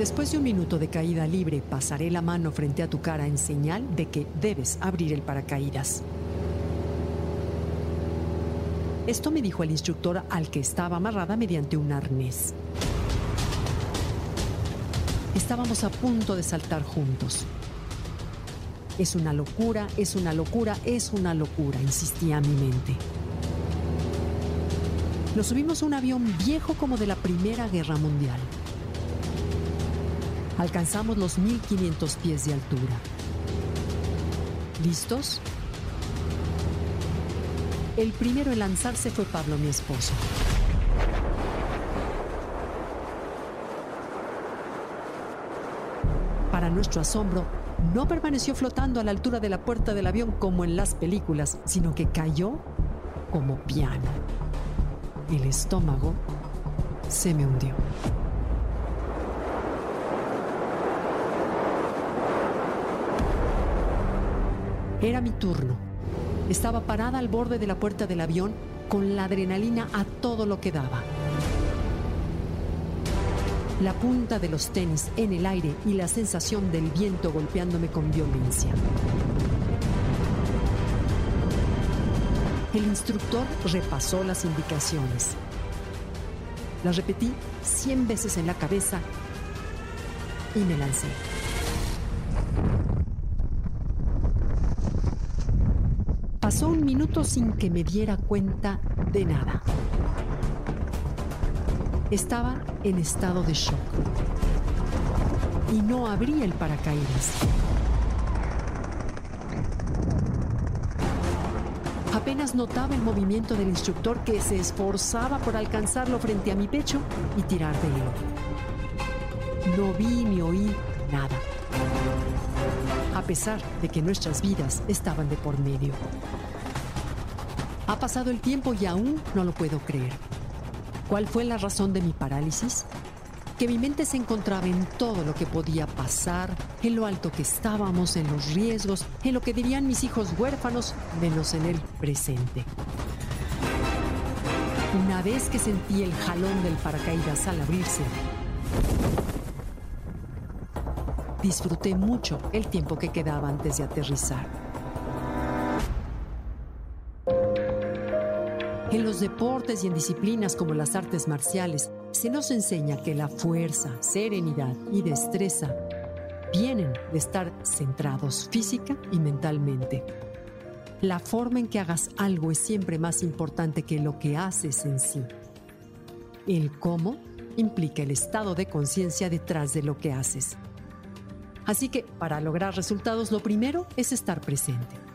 Después de un minuto de caída libre, pasaré la mano frente a tu cara en señal de que debes abrir el paracaídas. Esto me dijo el instructor al que estaba amarrada mediante un arnés. Estábamos a punto de saltar juntos. Es una locura, es una locura, es una locura, insistía mi mente. Nos subimos a un avión viejo como de la Primera Guerra Mundial. Alcanzamos los 1500 pies de altura. ¿Listos? El primero en lanzarse fue Pablo, mi esposo. Para nuestro asombro, no permaneció flotando a la altura de la puerta del avión como en las películas, sino que cayó como piano. El estómago se me hundió. Era mi turno. Estaba parada al borde de la puerta del avión con la adrenalina a todo lo que daba. La punta de los tenis en el aire y la sensación del viento golpeándome con violencia. El instructor repasó las indicaciones. Las repetí cien veces en la cabeza y me lancé. Pasó un minuto sin que me diera cuenta de nada. Estaba en estado de shock. Y no abrí el paracaídas. Apenas notaba el movimiento del instructor que se esforzaba por alcanzarlo frente a mi pecho y tirar de él. No vi ni oí nada, a pesar de que nuestras vidas estaban de por medio. Ha pasado el tiempo y aún no lo puedo creer. ¿Cuál fue la razón de mi parálisis? Que mi mente se encontraba en todo lo que podía pasar, en lo alto que estábamos, en los riesgos, en lo que dirían mis hijos huérfanos, menos en el presente. Una vez que sentí el jalón del paracaídas al abrirse, disfruté mucho el tiempo que quedaba antes de aterrizar. En los deportes y en disciplinas como las artes marciales, se nos enseña que la fuerza, serenidad y destreza vienen de estar centrados física y mentalmente. La forma en que hagas algo es siempre más importante que lo que haces en sí. El cómo implica el estado de conciencia detrás de lo que haces. Así que para lograr resultados lo primero es estar presente.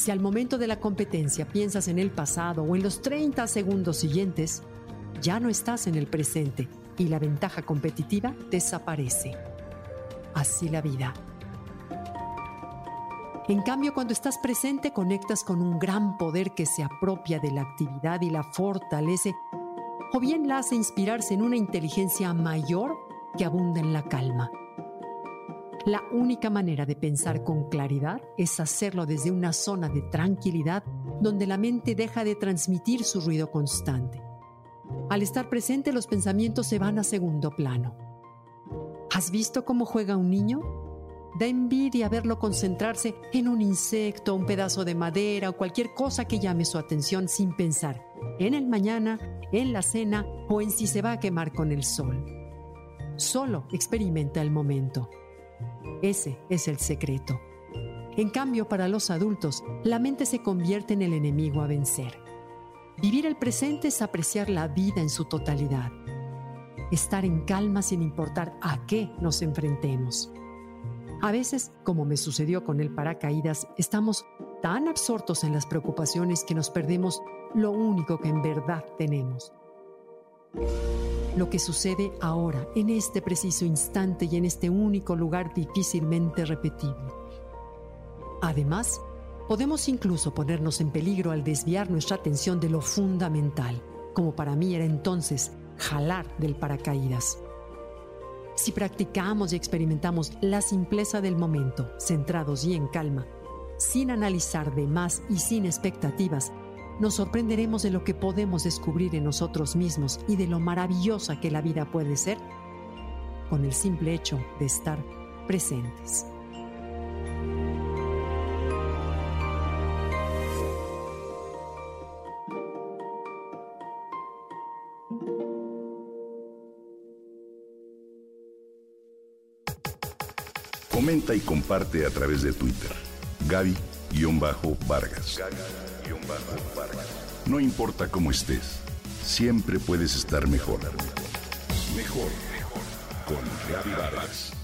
Si al momento de la competencia piensas en el pasado o en los 30 segundos siguientes, ya no estás en el presente y la ventaja competitiva desaparece. Así la vida. En cambio, cuando estás presente conectas con un gran poder que se apropia de la actividad y la fortalece, o bien la hace inspirarse en una inteligencia mayor que abunda en la calma. La única manera de pensar con claridad es hacerlo desde una zona de tranquilidad donde la mente deja de transmitir su ruido constante. Al estar presente los pensamientos se van a segundo plano. ¿Has visto cómo juega un niño? Da envidia verlo concentrarse en un insecto, un pedazo de madera o cualquier cosa que llame su atención sin pensar en el mañana, en la cena o en si se va a quemar con el sol. Solo experimenta el momento. Ese es el secreto. En cambio, para los adultos, la mente se convierte en el enemigo a vencer. Vivir el presente es apreciar la vida en su totalidad. Estar en calma sin importar a qué nos enfrentemos. A veces, como me sucedió con el paracaídas, estamos tan absortos en las preocupaciones que nos perdemos lo único que en verdad tenemos. Lo que sucede ahora, en este preciso instante y en este único lugar difícilmente repetible. Además, podemos incluso ponernos en peligro al desviar nuestra atención de lo fundamental, como para mí era entonces jalar del paracaídas. Si practicamos y experimentamos la simpleza del momento, centrados y en calma, sin analizar de más y sin expectativas, nos sorprenderemos de lo que podemos descubrir en nosotros mismos y de lo maravillosa que la vida puede ser con el simple hecho de estar presentes. Comenta y comparte a través de Twitter. Gaby-Vargas. Gaby-Vargas. No importa cómo estés, siempre puedes estar mejor. Mejor, mejor. Con Gaby Vargas.